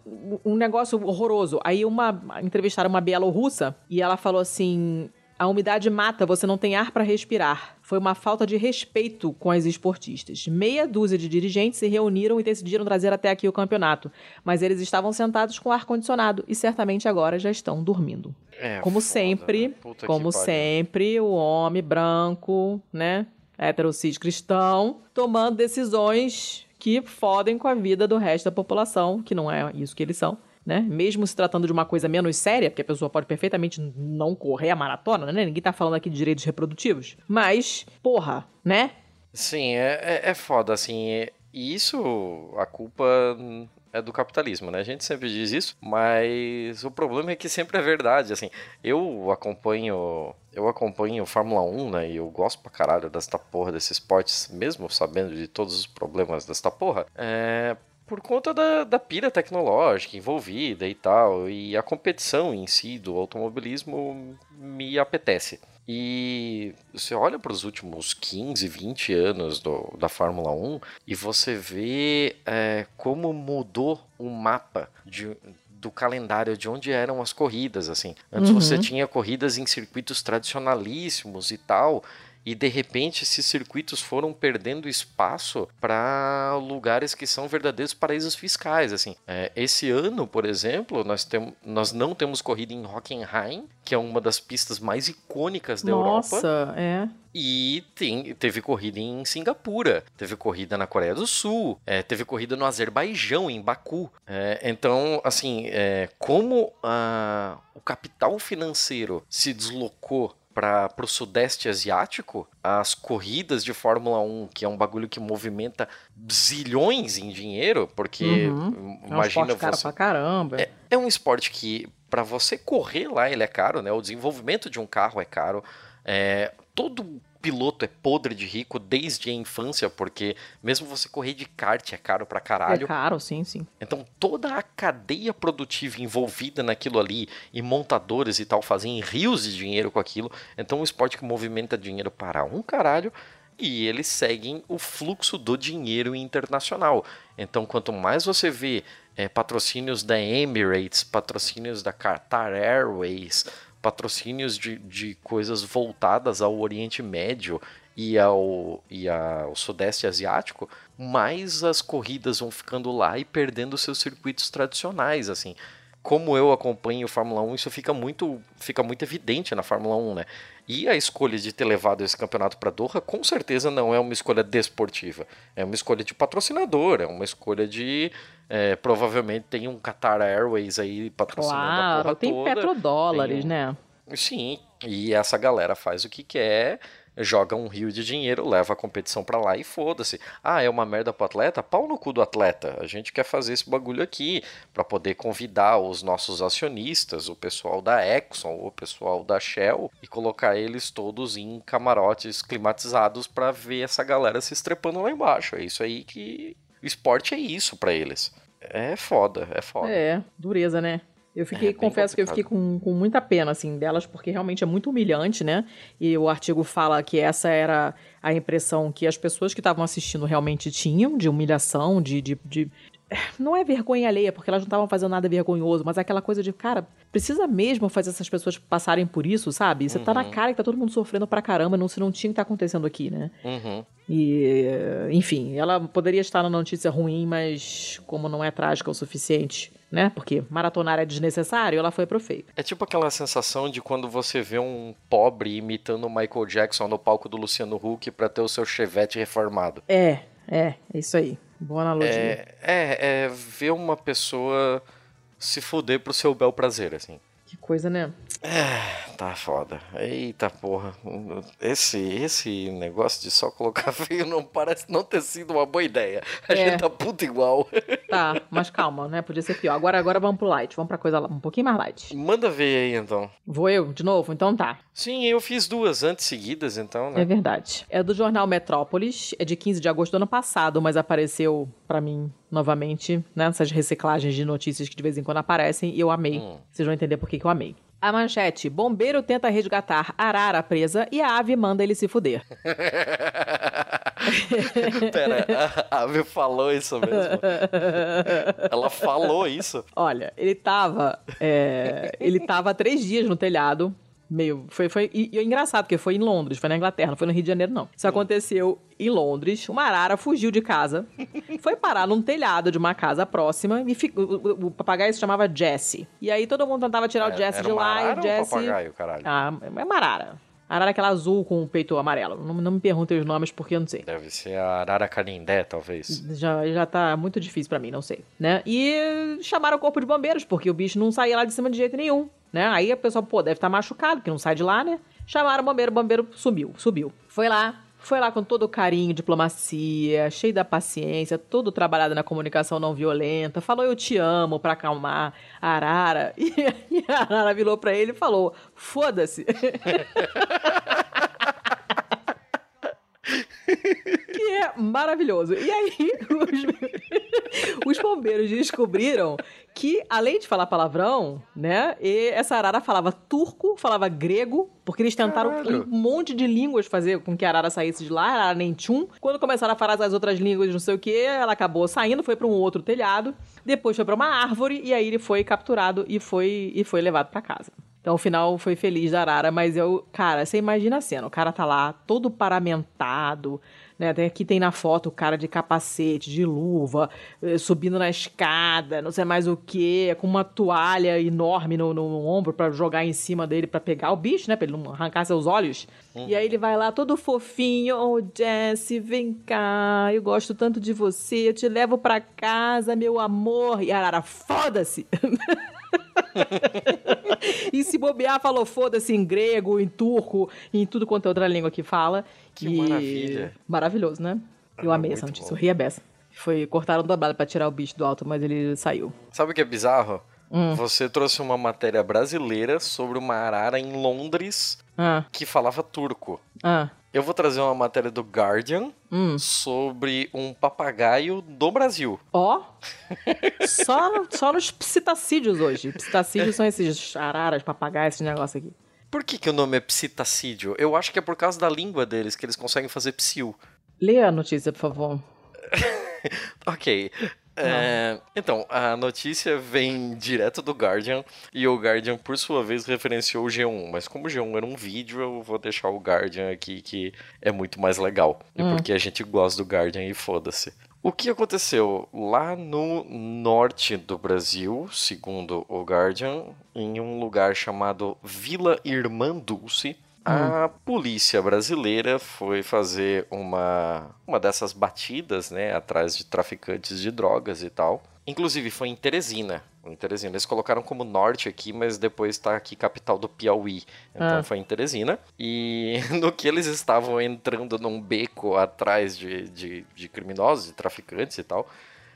Um negócio horroroso. Aí uma entrevistaram uma bielorrussa e ela falou assim: a umidade mata, você não tem ar para respirar. Foi uma falta de respeito com as esportistas. Meia dúzia de dirigentes se reuniram e decidiram trazer até aqui o campeonato, mas eles estavam sentados com ar condicionado e certamente agora já estão dormindo. É, como foda, sempre, né? Como sempre, o homem branco, né, heterocis cristão, tomando decisões que fodem com a vida do resto da população, que não é isso que eles são. Né? Mesmo se tratando de uma coisa menos séria, porque a pessoa pode perfeitamente não correr a maratona, né? Ninguém tá falando aqui de direitos reprodutivos. Mas, porra, né? Sim, é, é, é foda, assim. E isso, a culpa é do capitalismo, né? A gente sempre diz isso, mas o problema é que sempre é verdade, assim. Eu acompanho, eu acompanho Fórmula 1, né? E eu gosto pra caralho desta porra desses esportes, mesmo sabendo de todos os problemas desta porra. É, por conta da, da pira tecnológica envolvida e tal, e a competição em si do automobilismo me apetece. E você olha para os últimos 15, 20 anos do, da Fórmula 1 e você vê é, como mudou o mapa de, do calendário de onde eram as corridas. assim. Antes Uhum. você tinha corridas em circuitos tradicionalíssimos e tal, e de repente esses circuitos foram perdendo espaço para lugares que são verdadeiros paraísos fiscais. Assim, É, esse ano, por exemplo, nós, tem, nós não temos corrida em Hockenheim, que é uma das pistas mais icônicas da Europa. Nossa, é. E tem, teve corrida em Singapura, teve corrida na Coreia do Sul, é, teve corrida no Azerbaijão, em Baku. É, então, assim, é, como ah, o capital financeiro se deslocou para o Sudeste Asiático, as corridas de Fórmula 1, que é um bagulho que movimenta zilhões em dinheiro, porque Uhum. É um imagina esporte caro você. pra caramba. É, é um esporte que, para você correr lá, ele é caro, né? O desenvolvimento de um carro é caro. É, todo piloto é podre de rico desde a infância, porque mesmo você correr de kart é caro pra É caralho. caro, sim, sim. Então toda a cadeia produtiva envolvida naquilo ali, e montadores e tal, fazem rios de dinheiro com aquilo. Então é um esporte que movimenta dinheiro para um caralho. E eles seguem o fluxo do dinheiro internacional. Então, quanto mais você vê é, patrocínios da Emirates, patrocínios da Qatar Airways, patrocínios de, de coisas voltadas ao Oriente Médio e ao, e ao Sudeste Asiático, mais as corridas vão ficando lá e perdendo seus circuitos tradicionais, assim. Como eu acompanho Fórmula 1, isso fica muito, fica muito evidente na Fórmula 1, né? E a escolha de ter levado esse campeonato para Doha, com certeza não é uma escolha desportiva. É uma escolha de patrocinador, é uma escolha de. é, provavelmente tem um Qatar Airways aí patrocinando a Claro, porra tem toda. petrodólares, tem um- né? Sim, e essa galera faz o que quer, joga um rio de dinheiro, leva a competição pra lá e foda-se. Ah, é uma merda pro atleta? Pau no cu do atleta. A gente quer fazer esse bagulho aqui pra poder convidar os nossos acionistas, o pessoal da Exxon, o pessoal da Shell e colocar eles todos em camarotes climatizados pra ver essa galera se estrepando lá embaixo. É isso aí que o esporte é isso pra eles. É foda, é foda. É, dureza, né? Eu fiquei, É, confesso que eu fiquei com, com muita pena, assim, delas, porque realmente é muito humilhante, né? E o artigo fala que essa era a impressão que as pessoas que estavam assistindo realmente tinham, de humilhação, de, de, de não é vergonha alheia, porque elas não estavam fazendo nada vergonhoso, mas aquela coisa de, cara, precisa mesmo fazer essas pessoas passarem por isso, sabe? Você uhum. tá na uhum. cara que tá todo mundo sofrendo pra caramba, não, se não tinha que tá acontecendo aqui, né? Uhum. E, enfim, ela poderia estar na notícia ruim, mas como não é trágica o suficiente, né? Porque maratonar é desnecessário, ela foi pro feio. É tipo aquela sensação de quando você vê um pobre imitando o Michael Jackson no palco do Luciano Huck para ter o seu chevette reformado. É, é, é isso aí. Boa analogia. É, é, é ver uma pessoa se fuder pro seu bel prazer, assim. Que coisa, né? É, tá foda. Eita porra. Esse, esse negócio de só colocar [laughs] feio não parece não ter sido uma boa ideia. A é. gente tá puto igual. Tá, [laughs] mas calma, né? Podia ser pior. Agora, agora vamos pro light. Vamos pra coisa um pouquinho mais light. Manda ver aí, então. Vou eu, de novo? Então tá. Sim, eu fiz duas antes seguidas, então, né? É verdade. É do jornal Metrópolis. É de 15 de agosto do ano passado, mas apareceu para mim novamente nessas né, reciclagens de notícias que de vez em quando aparecem e eu amei. Hum. Vocês vão entender por que eu amei. A manchete: Bombeiro tenta resgatar arara presa e a ave manda ele se fuder. [laughs] Pera, a ave falou isso mesmo? Ela falou isso? Olha, ele tava. É, ele tava há três dias no telhado meio. Foi, foi, e, e é engraçado, porque foi em Londres, foi na Inglaterra, não foi no Rio de Janeiro, não. Isso aconteceu em Londres. Uma arara fugiu de casa, [laughs] foi parar num telhado de uma casa próxima e fico, o, o, papagaio se chamava Jesse. E aí todo mundo tentava tirar é, o Jesse de lá e o Jesse. papagaio, caralho? Ah, é uma arara. Arara aquela azul com o peito amarelo. Não, não me perguntem os nomes porque eu não sei. Deve ser a arara canindé, talvez. Já, já tá muito difícil para mim, não sei. Né? E chamaram o corpo de bombeiros, porque o bicho não saía lá de cima de jeito nenhum. Né? Aí a pessoa, pô, deve estar tá machucado, porque não sai de lá, né? Chamaram o bombeiro, o bombeiro sumiu, subiu. Foi lá, foi lá com todo o carinho, diplomacia, cheio da paciência, todo trabalhado na comunicação não violenta, falou eu te amo para acalmar a Arara. [laughs] E, a Arara virou para ele e falou: foda-se. [laughs] é maravilhoso. E aí, [laughs] os, os, bombeiros descobriram que, além de falar palavrão, né, essa arara falava turco, falava grego, porque eles tentaram Caralho. um monte de línguas fazer com que a arara saísse de lá, a arara nem tchum. Quando começaram a falar as outras línguas, não sei o que, ela acabou saindo, foi para um outro telhado, depois foi para uma árvore, e aí ele foi capturado e foi, e foi levado para casa. Então o final foi feliz da Arara, mas eu, cara, você imagina a cena, o cara tá lá todo paramentado, né? Até aqui tem na foto o cara de capacete, de luva, eh, subindo na escada, não sei mais o que, com uma toalha enorme no, no ombro para jogar em cima dele para pegar o bicho, né? Pra ele não arrancar seus olhos. Uhum. E aí ele vai lá todo fofinho, oh Jesse, vem cá, eu gosto tanto de você, eu te levo para casa, meu amor. E a Arara, foda-se! [laughs] [laughs] e se bobear, falou foda-se em grego, em turco, em tudo quanto é outra língua que fala. Que e... maravilha. Maravilhoso, né? Eu ah, amei essa notícia, eu ri a beça. Foi, cortaram o dobrado pra tirar o bicho do alto, mas ele saiu. Sabe o que é bizarro? Hum. Você trouxe uma matéria brasileira sobre uma arara em Londres ah. que falava turco. Ah. Eu vou trazer uma matéria do Guardian hum. sobre um papagaio do Brasil. Ó! Oh. só, só nos psitacídeos hoje. Psitacídeos são esses araras, papagaios, esse negócio aqui. Por que, que o nome é psitacídeo? Eu acho que é por causa da língua deles, que eles conseguem fazer psil. Lê a notícia, por favor. [laughs] ok. É, então, a notícia vem direto do Guardian e o Guardian, por sua vez, referenciou o G1. Mas como o G1 era um vídeo, eu vou deixar o Guardian aqui, que é muito mais legal. E hum. porque a gente gosta do Guardian e foda-se. O que aconteceu lá no norte do Brasil, segundo o Guardian, em um lugar chamado Vila Irmã Dulce, a hum. polícia brasileira foi fazer uma, uma dessas batidas, né, atrás de traficantes de drogas e tal. Inclusive foi em Teresina. Em Teresina. Eles colocaram como norte aqui, mas depois está aqui capital do Piauí. Então ah. foi em Teresina. E [laughs] no que eles estavam entrando num beco atrás de, de, de criminosos, de traficantes e tal,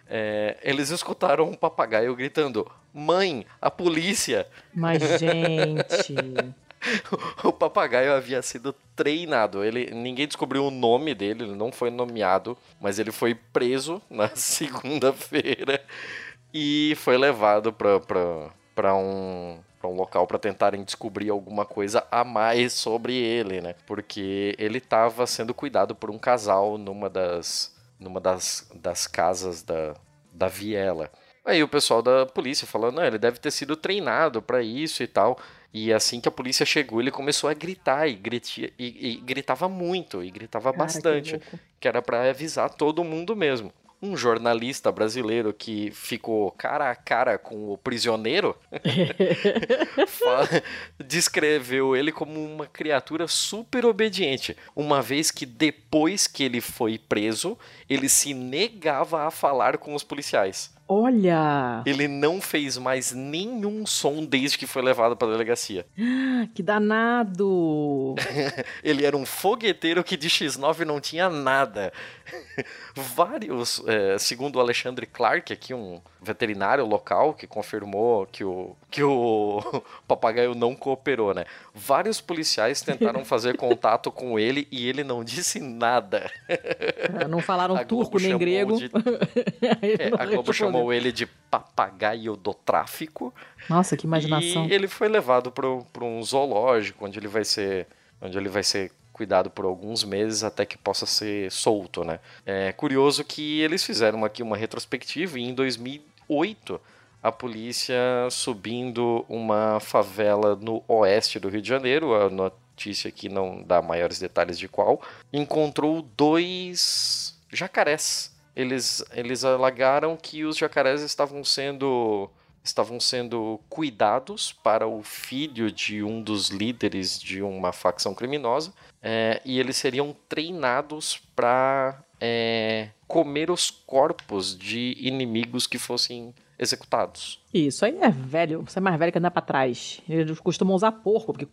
é, eles escutaram um papagaio gritando: Mãe, a polícia! Mas, gente. [laughs] [laughs] o papagaio havia sido treinado. Ele, ninguém descobriu o nome dele, ele não foi nomeado, mas ele foi preso [laughs] na segunda-feira e foi levado para um um local para tentarem descobrir alguma coisa a mais sobre ele, né? Porque ele estava sendo cuidado por um casal numa das numa das, das casas da, da viela. Aí o pessoal da polícia falando, não, ele deve ter sido treinado para isso e tal. E assim que a polícia chegou, ele começou a gritar e, gritia, e, e gritava muito, e gritava Cara, bastante, que, que era para avisar todo mundo mesmo um jornalista brasileiro que ficou cara a cara com o prisioneiro [laughs] descreveu ele como uma criatura super obediente, uma vez que depois que ele foi preso, ele se negava a falar com os policiais. Olha! Ele não fez mais nenhum som desde que foi levado para a delegacia. [gasps] Que danado! [laughs] ele era um fogueteiro que de X9 não tinha nada. [laughs] Vários, é, segundo o Alexandre Clark, aqui um veterinário local que confirmou que o, que o [laughs] papagaio não cooperou, né? Vários policiais tentaram fazer contato com ele e ele não disse nada. Não falaram turco nem grego. De... É, a Globo chamou ele de papagaio do tráfico. Nossa, que imaginação. E ele foi levado para um zoológico onde ele vai ser onde ele vai ser cuidado por alguns meses até que possa ser solto, né? É curioso que eles fizeram aqui uma retrospectiva e em 2008 a polícia subindo uma favela no oeste do Rio de Janeiro, a notícia aqui não dá maiores detalhes de qual, encontrou dois jacarés. Eles, eles alegaram que os jacarés estavam sendo estavam sendo cuidados para o filho de um dos líderes de uma facção criminosa é, e eles seriam treinados para é, comer os corpos de inimigos que fossem executados. Isso aí é velho, você é mais velho que andar para trás. Eles costumam usar porco, porque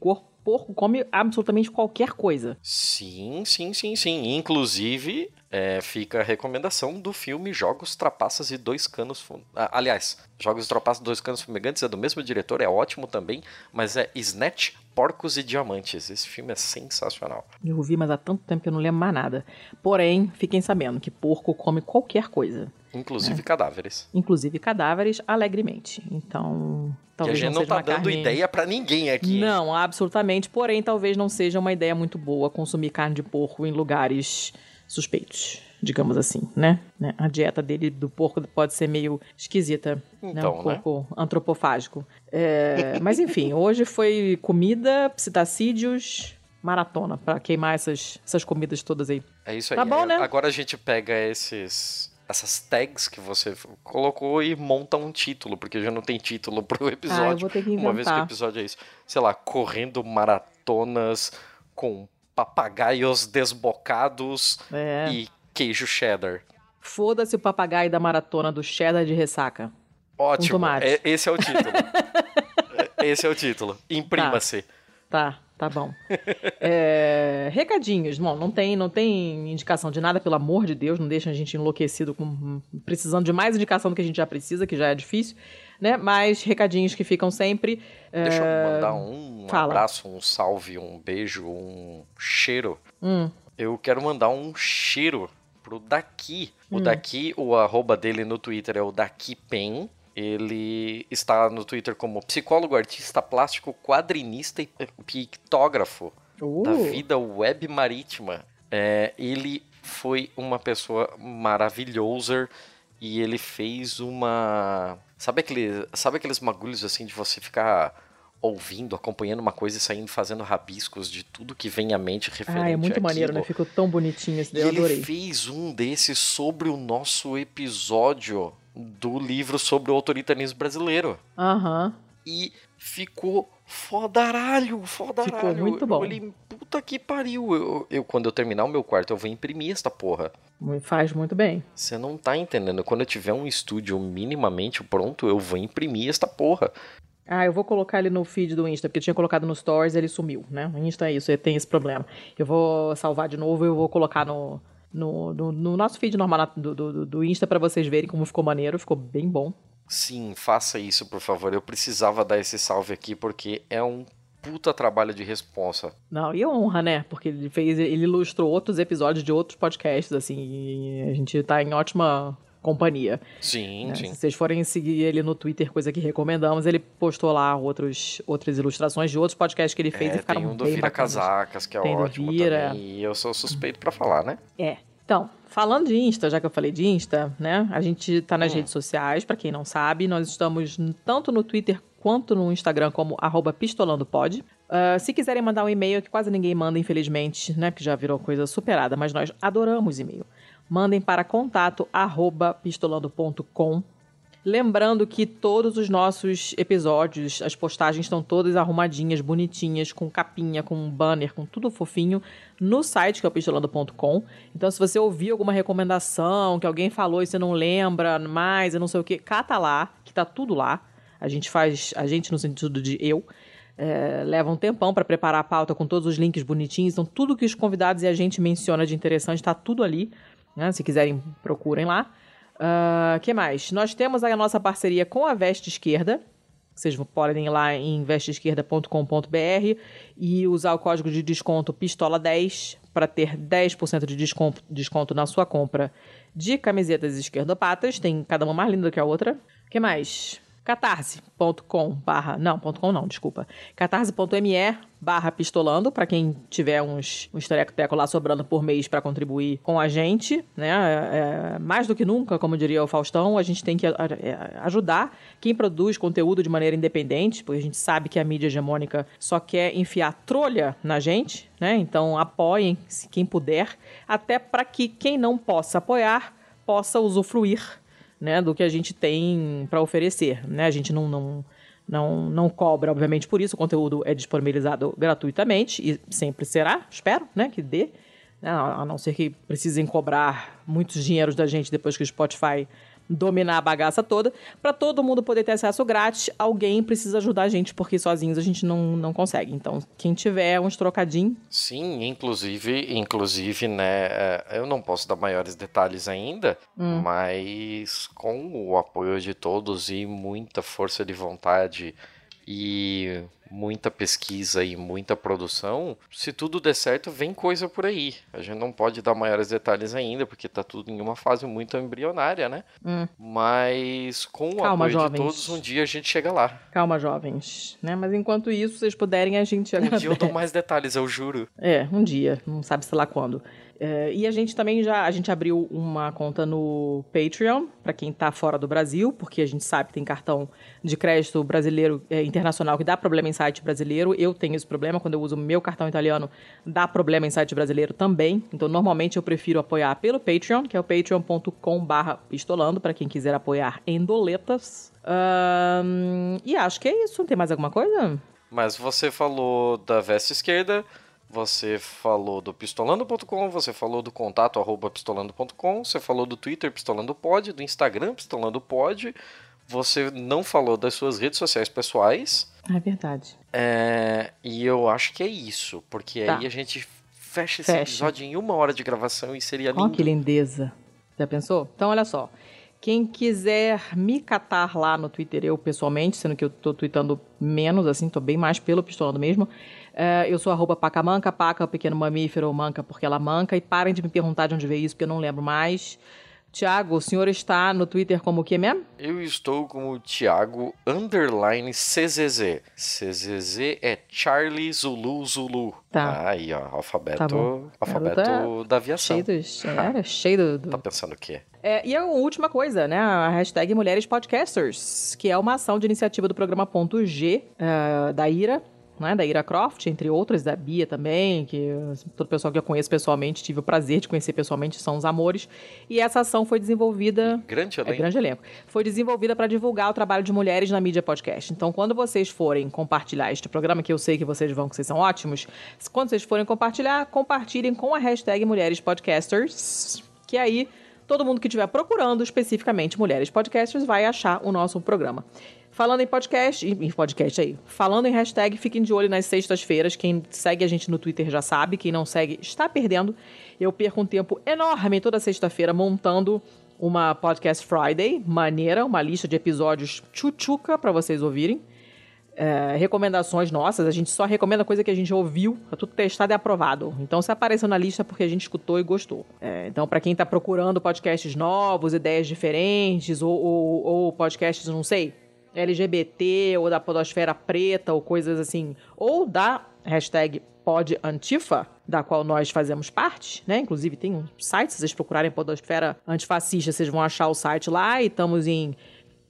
porco come absolutamente qualquer coisa. Sim, sim, sim, sim. Inclusive, é, fica a recomendação do filme Jogos Trapaças e Dois Canos. Ah, aliás, Jogos Trapaças e Dois Canos Fumegantes é do mesmo diretor, é ótimo também, mas é Snatch, Porcos e Diamantes. Esse filme é sensacional. Eu vi, mas há tanto tempo que eu não lembro mais nada. Porém, fiquem sabendo que porco come qualquer coisa. Inclusive é. cadáveres. Inclusive cadáveres, alegremente. Então, talvez. E a gente não, não tá dando carne... ideia para ninguém aqui. Não, absolutamente. Porém, talvez não seja uma ideia muito boa consumir carne de porco em lugares suspeitos, digamos assim, né? né? A dieta dele do porco pode ser meio esquisita, então, né? Um né? pouco antropofágico. É, mas enfim, hoje foi comida, psitacídeos, maratona para queimar essas, essas comidas todas aí. É isso aí. Tá bom, né? Agora a gente pega esses essas tags que você colocou e monta um título, porque já não tem título pro episódio. Ah, eu vou ter que Uma vez que o episódio é isso. Sei lá, correndo maratonas com papagaios desbocados é. e queijo cheddar. Foda-se o papagaio da maratona do cheddar de ressaca. Ótimo. É, esse é o título. [laughs] esse é o título. Imprima-se. Tá. tá. Tá bom. É, recadinhos. Não, não tem, não tem indicação de nada, pelo amor de Deus. Não deixa a gente enlouquecido com precisando de mais indicação do que a gente já precisa, que já é difícil, né? Mas recadinhos que ficam sempre. Deixa é... eu mandar um Fala. abraço, um salve, um beijo, um cheiro. Hum. Eu quero mandar um cheiro pro Daqui. O hum. Daqui, o arroba dele no Twitter é o Daqui Pen. Ele está no Twitter como psicólogo, artista plástico, quadrinista e pictógrafo uh. da vida web marítima. É, ele foi uma pessoa maravilhosa e ele fez uma. Sabe, aquele, sabe aqueles bagulhos assim de você ficar ouvindo, acompanhando uma coisa e saindo fazendo rabiscos de tudo que vem à mente referente Ah, é muito maneiro, né? Ficou tão bonitinho esse daí, eu adorei. Ele fez um desses sobre o nosso episódio do livro sobre o autoritarismo brasileiro. Aham. Uhum. E ficou fodaralho, fodaralho. Ficou muito bom. Eu falei, puta que pariu. Eu, eu, quando eu terminar o meu quarto, eu vou imprimir esta porra. Faz muito bem. Você não tá entendendo. Quando eu tiver um estúdio minimamente pronto, eu vou imprimir esta porra. Ah, eu vou colocar ele no feed do Insta, porque eu tinha colocado no Stories e ele sumiu, né? O Insta é isso, ele tem esse problema. Eu vou salvar de novo e eu vou colocar no, no, no, no nosso feed normal do, do, do Insta para vocês verem como ficou maneiro, ficou bem bom. Sim, faça isso, por favor. Eu precisava dar esse salve aqui porque é um puta trabalho de responsa. Não, e honra, né? Porque ele fez, ele ilustrou outros episódios de outros podcasts, assim, e a gente tá em ótima companhia. Sim, né? sim. Se vocês forem seguir ele no Twitter, coisa que recomendamos, ele postou lá outros, outras ilustrações de outros podcasts que ele fez é, e ficaram tem um do bem Vira bacanas. Casacas, que é tem ótimo Vira. também. E eu sou suspeito para falar, né? É. Então, falando de Insta, já que eu falei de Insta, né? A gente tá nas Hum. redes sociais, pra quem não sabe, nós estamos tanto no Twitter quanto no Instagram como arroba pistolandopod. Ah, se quiserem mandar um e-mail, que quase ninguém manda, infelizmente, né? Porque já virou coisa superada, mas nós adoramos e-mail. Mandem para contato arroba pistolando.com. Lembrando que todos os nossos episódios, as postagens estão todas arrumadinhas, bonitinhas, com capinha, com banner, com tudo fofinho, no site que é o pistolando.com. Então, se você ouvir alguma recomendação que alguém falou e você não lembra mais, eu não sei o que, cata lá, que tá tudo lá. A gente faz, a gente no sentido de eu, é, leva um tempão para preparar a pauta com todos os links bonitinhos. Então, tudo que os convidados e a gente menciona de interessante está tudo ali. né? Se quiserem, procurem lá. O que mais? Nós temos a nossa parceria com a Veste Esquerda. Vocês podem ir lá em vesteesquerda.com.br e usar o código de desconto PISTOLA10 para ter 10% de desconto, desconto na sua compra de camisetas esquerdopatas. Tem cada uma mais linda que a outra. O que mais? catarse.com barra, não, ponto .com não, desculpa, catarse.me barra pistolando, para quem tiver uns, uns teco lá sobrando por mês para contribuir com a gente, né, é, mais do que nunca, como diria o Faustão, a gente tem que a- ajudar quem produz conteúdo de maneira independente, porque a gente sabe que a mídia hegemônica só quer enfiar trolha na gente, né, então apoiem, se quem puder, até para que quem não possa apoiar, possa usufruir né, do que a gente tem para oferecer. Né? A gente não, não, não, não cobra, obviamente, por isso. O conteúdo é disponibilizado gratuitamente e sempre será, espero, né, que dê. né, A não ser que precisem cobrar muitos dinheiros da gente depois que o Spotify dominar a bagaça toda. Para todo mundo poder ter acesso grátis, alguém precisa ajudar a gente, porque sozinhos a gente não, não consegue. Então, quem tiver uns trocadinhos, Sim, inclusive, inclusive, né, é, eu não posso dar maiores detalhes ainda, mas com o apoio de todos e muita força de vontade e muita pesquisa e muita produção, se tudo der certo, vem coisa por aí. A gente não pode dar maiores detalhes ainda, porque tá tudo em uma fase muito embrionária, né? Mas com o Calma, apoio jovens. de todos, um dia a gente chega lá. calma, jovens. Né? Mas enquanto isso, se vocês puderem, a gente Um dia eu dou [laughs] mais detalhes, eu juro. É, um dia, não sabe se lá quando. É, e a gente também já a gente abriu uma conta no Patreon para quem tá fora do Brasil, porque a gente sabe que tem cartão de crédito brasileiro é, internacional que dá problema em site brasileiro. Eu tenho esse problema quando eu uso meu cartão italiano, dá problema em site brasileiro também. Então normalmente eu prefiro apoiar pelo Patreon, que é o patreon.com/pistolando para quem quiser apoiar em doletas. Ahn, e acho que é isso. Tem mais alguma coisa? Mas você falou da veste esquerda, você falou do pistolando.com, você falou do contato arroba pistolando.com, você falou do Twitter pistolandopod, do Instagram pistolandopod, você não falou das suas redes sociais pessoais, É verdade. é, e eu acho que é isso, porque Tá. aí a gente fecha esse Fecha. episódio em uma hora de gravação e seria lindo. que lindeza. Já pensou? Então, olha só. Quem quiser me catar lá no Twitter, eu pessoalmente, sendo que eu tô tweetando menos, assim, tô bem mais pelo pistolando mesmo. É, eu sou arroba pacamanca, paca, pequeno mamífero, manca porque ela manca. E parem de me perguntar de onde veio isso, porque eu não lembro mais. Tiago, o senhor está no Twitter como o que mesmo? Eu estou como Thiago underline CZZ. CZZ é Charlie Zulu Zulu. Tá. Aí, ó, alfabeto, Tá alfabeto Garoto da aviação. Cheio, dos, era, [laughs] cheio do, Tá pensando o quê? É, e a última coisa, né? A hashtag Mulheres Podcasters, que é uma ação de iniciativa do programa Ponto G, eh, da Ira, né? Da Ira Croft, entre outras, da Bia também, que assim, todo pessoal que eu conheço pessoalmente, tive o prazer de conhecer pessoalmente, são os amores. E essa ação foi desenvolvida. Grande É elenco. grande elenco. Foi desenvolvida para divulgar o trabalho de mulheres na mídia podcast. Então, quando vocês forem compartilhar este programa, que eu sei que vocês vão, que vocês são ótimos, quando vocês forem compartilhar, compartilhem com a hashtag Mulheres Podcasters, que aí todo mundo que estiver procurando especificamente Mulheres Podcasters vai achar o nosso programa. Falando em podcast, em podcast aí, falando em hashtag, fiquem de olho nas sextas-feiras. Quem segue a gente no Twitter já sabe, quem não segue está perdendo. Eu perco um tempo enorme toda sexta-feira montando uma Podcast Friday maneira, uma lista de episódios tchutchuca para vocês ouvirem. É, recomendações nossas, a gente só recomenda coisa que a gente ouviu, tá tudo testado e aprovado. Então, se apareceu na lista é porque a gente escutou e gostou. É, então, para quem tá procurando podcasts novos, ideias diferentes, ou, ou, ou podcasts, não sei, LGBT, ou da podosfera preta, ou coisas assim, ou da hashtag PodAntifa, da qual nós fazemos parte, né? Inclusive tem um site, se vocês procurarem Podosfera Antifascista, vocês vão achar o site lá e estamos em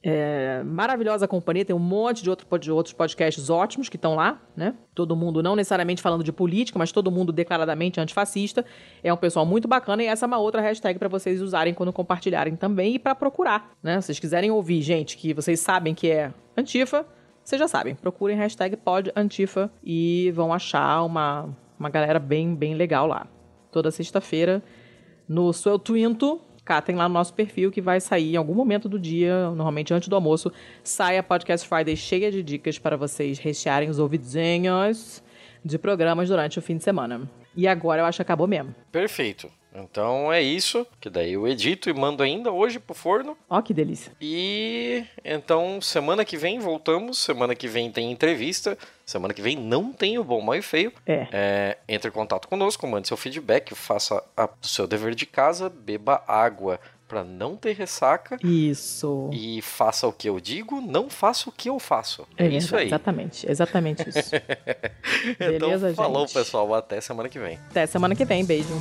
é, maravilhosa companhia, tem um monte de, outro, de outros podcasts ótimos que estão lá, né? Todo mundo, não necessariamente falando de política, mas todo mundo declaradamente antifascista. É um pessoal muito bacana e essa é uma outra hashtag para vocês usarem quando compartilharem também e para procurar, né? Se vocês quiserem ouvir gente que vocês sabem que é antifa, vocês já sabem, procurem hashtag podantifa e vão achar uma, uma galera bem, bem legal lá. Toda sexta-feira, no seu Twinto, catem lá no nosso perfil que vai sair em algum momento do dia, normalmente antes do almoço, sai a Podcast Friday cheia de dicas para vocês rechearem os ouvidinhos de programas durante o fim de semana. E agora eu acho que acabou mesmo. Perfeito. Então é isso, que daí eu edito e mando ainda hoje pro forno. Ó, que delícia. E então semana que vem voltamos, semana que vem tem entrevista, semana que vem não tem o bom, mal e feio. É. é entre em contato conosco, mande seu feedback, faça o seu dever de casa, beba água para não ter ressaca. Isso. E faça o que eu digo, não faça o que eu faço. É, é isso aí. Exatamente, exatamente isso. [laughs] Então, Beleza, falou, gente? pessoal. Até semana que vem. Até semana que vem. Beijo.